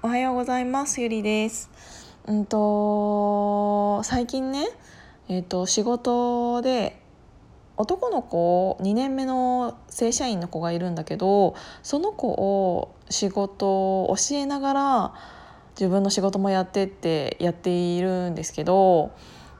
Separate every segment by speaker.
Speaker 1: おはようございます。ゆりです。うんと最近ねえっ、と仕事で男の子2年目の正社員の子がいるんだけどその子を仕事を教えながら自分の仕事もやってってやっているんですけど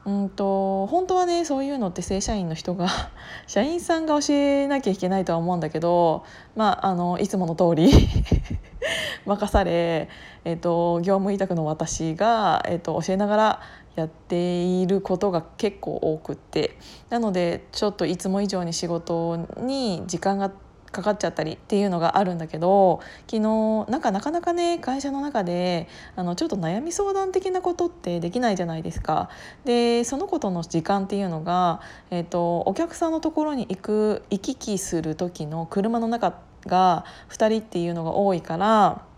Speaker 1: うんと本当はねそういうのって正社員の人が 社員さんが教えなきゃいけないとは思うんだけどまああのいつもの通り 任され、えーと、業務委託の私が、えーと教えながらやっていることが結構多くって。なのでちょっといつも以上に仕事に時間がかかっちゃったりっていうのがあるんだけど昨日なんかなかなかね会社の中であのちょっと悩み相談的なことってできないじゃないですか。でそのことの時間っていうのが、えーと、お客さんのところに行く行き来する時の車の中が2人っていうのが多いから。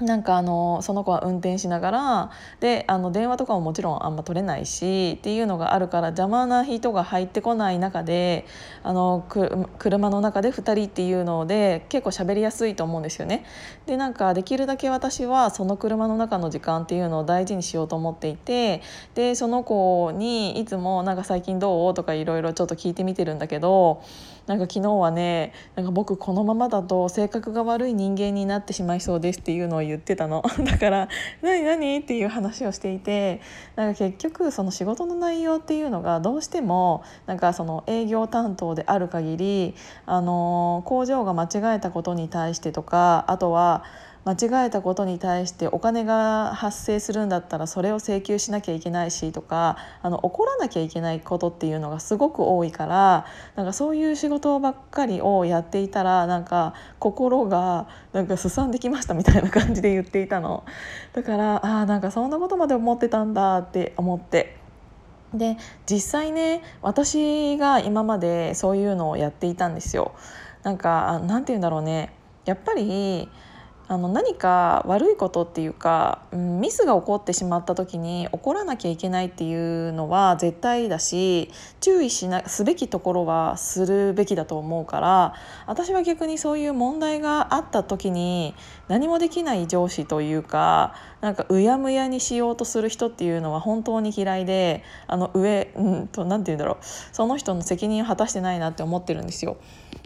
Speaker 1: なんかあのその子は運転しながらであの電話とかももちろんあんま取れないしっていうのがあるから邪魔な人が入ってこない中であの車の中で2人っていうので結構喋りやすいと思うんですよね。でなんかできるだけ私はその車の中の時間っていうのを大事にしようと思っていてでその子にいつも「なんか最近どう?」とかいろいろちょっと聞いてみてるんだけどなんか昨日はねなんか僕このままだと性格が悪い人間になってしまいそうですっていうのを言ってたの だから「何何?」っていう話をしていてなんか結局その仕事の内容っていうのがどうしてもなんかその営業担当である限りあの工場が間違えたことに対してとかあとは間違えたことに対してお金が発生するんだったらそれを請求しなきゃいけないしとかあの怒らなきゃいけないことっていうのがすごく多いからなんかそういう仕事ばっかりをやっていたらなんか心がなんかすさんできましたみたいな感じで言っていたのだからあなんかそんなことまで思ってたんだって思って。で実際ね私が今までそういうのをやっていたんですよ。なんかなんて言うんだろうねやっぱりあの何か悪いことっていうか、うん、ミスが起こってしまった時に怒らなきゃいけないっていうのは絶対だし注意しなすべきところはするべきだと思うから私は逆にそういう問題があった時に何もできない上司というかなんかうやむやにしようとする人っていうのは本当に嫌いであの上うんと何て言うんだろうその人の責任を果たしてないなって思ってるんですよ。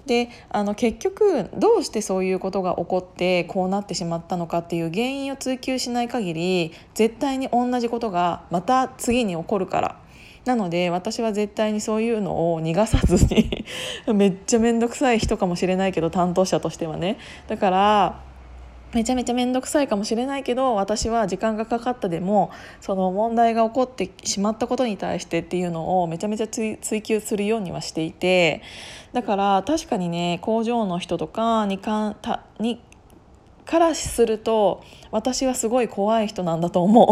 Speaker 1: であの結局どうしてそういうことが起こってこうなってしまったのかっていう原因を追求しない限り絶対に同じことがまた次に起こるから。なので私は絶対にそういうのを逃がさずに めっちゃ面倒くさい人かもしれないけど担当者としてはね。だからめちゃめちゃ面倒くさいかもしれないけど私は時間がかかったでもその問題が起こってしまったことに対してっていうのをめちゃめちゃ追求するようにはしていてだから確かにね工場の人とかにかたにからすると私はすごい怖い人なんだと思う。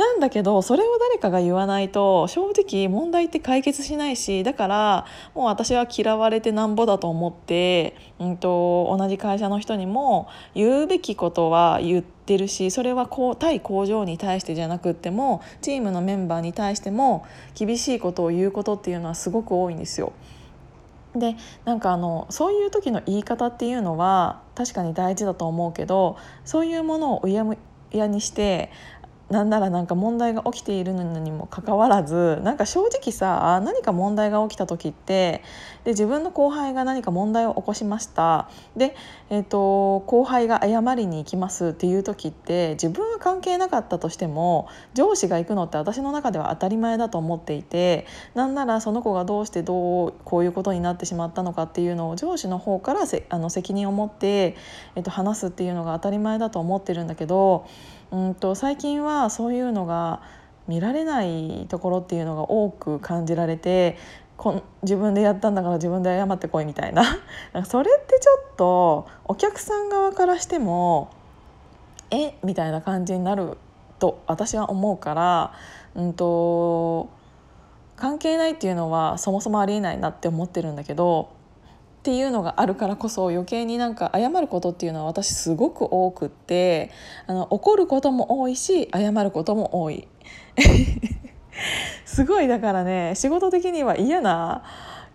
Speaker 1: なんだけどそれを誰かが言わないと正直問題って解決しないしだからもう私は嫌われてなんぼだと思って、うんと、同じ会社の人にも言うべきことは言ってるしそれはこう対工場に対してじゃなくってもチームのメンバーに対しても厳しいことを言うことっていうのはすごく多いんですよ。でなんかあのそういう時の言い方っていうのは確かに大事だと思うけどそういうものをうやむやにしてなんならなんか問題が起きているのにもかかわらずなんか正直さ何か問題が起きた時ってで自分の後輩が何か問題を起こしました。で、えーと、後輩が謝りに行きますっていう時って自分は関係なかったとしても上司が行くのって私の中では当たり前だと思っていてなんならその子がどうしてどうこういうことになってしまったのかっていうのを上司の方からせあの責任を持って、えーと話すっていうのが当たり前だと思ってるんだけどうんと最近はそういうのが見られないところっていうのが多く感じられてこん自分でやったんだから自分で謝ってこいみたいな。それってちょっとお客さん側からしてもえ？みたいな感じになると私は思うから、うんと関係ないっていうのはそもそもありえないなって思ってるんだけどっていうのがあるからこそ余計になんか謝ることっていうのは私すごく多くってあの怒ることも多いし謝ることも多い。すごいだからね仕事的には嫌な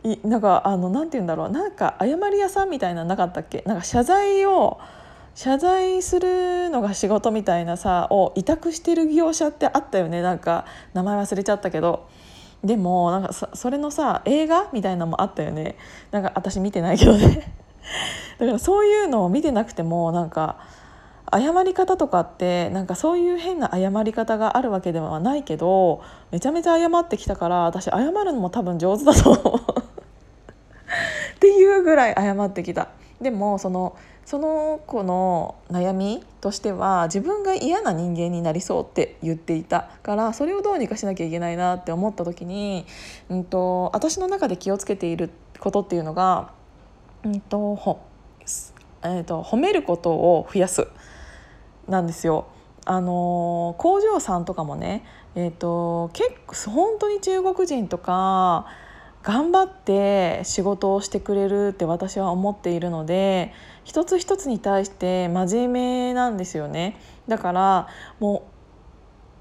Speaker 1: いなんかあのなんて言うんだろうなんか謝り屋さんみたいななかったっけ？なんか謝罪を謝罪するのが仕事みたいなさを委託してる業者ってあったよね。なんか名前忘れちゃったけど。でもなんかそれのさ映画みたいなのもあったよね。なんか私見てないけどね。だからそういうのを見てなくてもなんか謝り方とかってなんかそういう変な謝り方があるわけではないけどめちゃめちゃ謝ってきたから私謝るのも多分上手だと思う。っていうぐらい謝ってきた。でもそのその子の悩みとしては自分が嫌な人間になりそうって言っていたからそれをどうにかしなきゃいけないなって思った時に、うんと、私の中で気をつけていることっていうのが、うんとほえーと、褒めることを増やすなんですよ。あの工場さんとかもね、えーと結構本当に中国人とか頑張って仕事をしてくれるって私は思っているので一つ一つに対して真面目なんですよね。だからも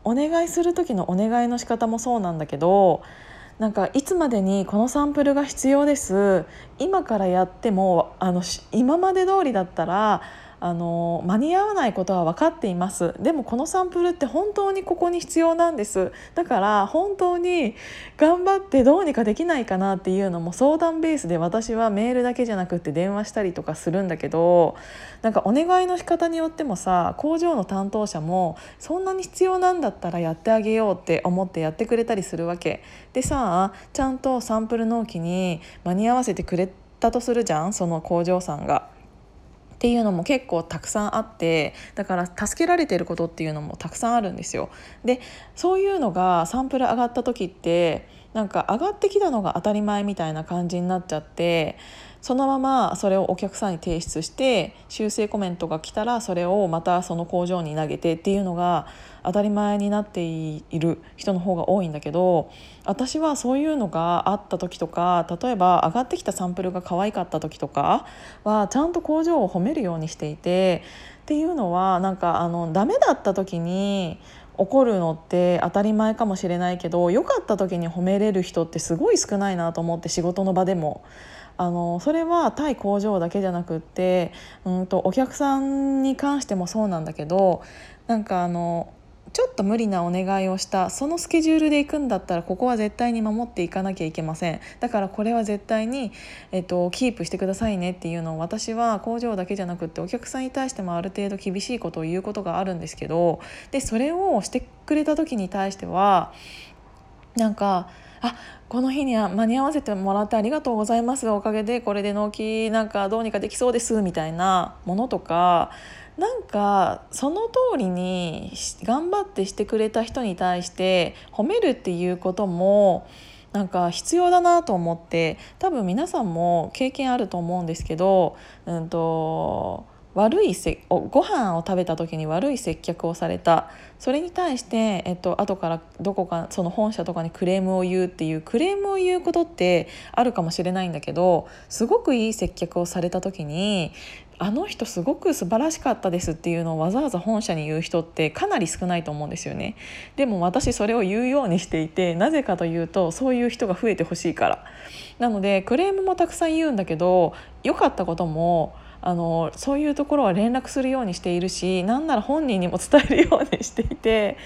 Speaker 1: うお願いする時のお願いの仕方もそうなんだけどなんかいつまでにこのサンプルが必要です。今からやってもあの今まで通りだったらあの間に合わないことは分かっています。でもこのサンプルって本当にここに必要なんです。だから本当に頑張ってどうにかできないかなっていうのも相談ベースで私はメールだけじゃなくって電話したりとかするんだけどなんかお願いの仕方によってもさ工場の担当者もそんなに必要なんだったらやってあげようって思ってやってくれたりするわけ。でさちゃんとサンプル納期に間に合わせてくれたとするじゃんその工場さんが。っていうのも結構たくさんあってだから助けられてることっていうのもたくさんあるんですよ。でそういうのがサンプル上がった時ってなんか上がってきたのが当たり前みたいな感じになっちゃってそのままそれをお客さんに提出して修正コメントが来たらそれをまたその工場に投げてっていうのが当たり前になっている人の方が多いんだけど私はそういうのがあった時とか例えば上がってきたサンプルが可愛かった時とかはちゃんと工場を褒めるようにしていてっていうのはなんかあのダメだった時に怒るのって当たり前かもしれないけど良かった時に褒めれる人ってすごい少ないなと思って仕事の場でも。あのそれは対工場だけじゃなくって、うんとお客さんに関してもそうなんだけどなんかあのちょっと無理なお願いをしたそのスケジュールで行くんだったらここは絶対に守っていかなきゃいけません。だからこれは絶対に、えっと、キープしてくださいねっていうのを私は工場だけじゃなくってお客さんに対してもある程度厳しいことを言うことがあるんですけどでそれをしてくれた時に対してはなんかあこの日には間に合わせてもらってありがとうございますおかげでこれで納期なんかどうにかできそうですみたいなものとかなんかその通りに頑張ってしてくれた人に対して褒めるっていうこともなんか必要だなと思って多分皆さんも経験あると思うんですけど、うんと悪いせご飯を食べた時に悪い接客をされた。それに対して、えっと後からどこかその本社とかにクレームを言うっていうクレームを言うことってあるかもしれないんだけどすごくいい接客をされた時にあの人すごく素晴らしかったですっていうのをわざわざ本社に言う人ってかなり少ないと思うんですよね。でも私それを言うようにしていてなぜかというとそういう人が増えてほしいから。なのでクレームもたくさん言うんだけど良かったこともあのそういうところは連絡するようにしているしなんなら本人にも伝えるようにしていて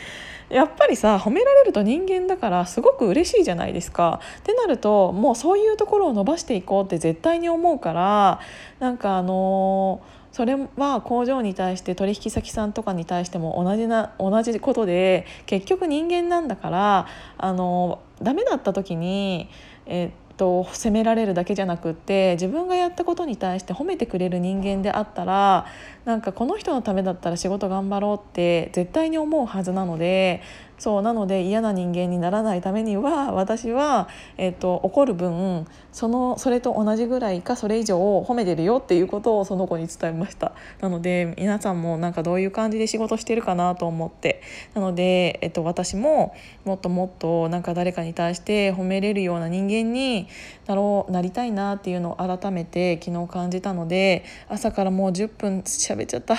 Speaker 1: やっぱりさ褒められると人間だからすごく嬉しいじゃないですか。ってなるともうそういうところを伸ばしていこうって絶対に思うからなんかあのそれは工場に対して取引先さんとかに対しても同じな同じことで結局人間なんだからあのダメだった時にえっと責められるだけじゃなくって自分がやったことに対して褒めてくれる人間であったらなんかこの人のためだったら仕事頑張ろうって絶対に思うはずなのでそうなので嫌な人間にならないためには私は、えーと、怒る分そのそれと同じぐらいかそれ以上褒めてるよっていうことをその子に伝えました。なので皆さんもなんかどういう感じで仕事してるかなと思って。なので、えーと、私ももっともっとなんか誰かに対して褒めれるような人間になろうなりたいなっていうのを改めて昨日感じたので朝からもう10分しゃ喋っちゃった。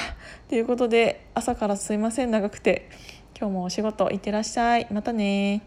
Speaker 1: ということで朝からすいません。長くて。今日もお仕事行ってらっしゃい。またね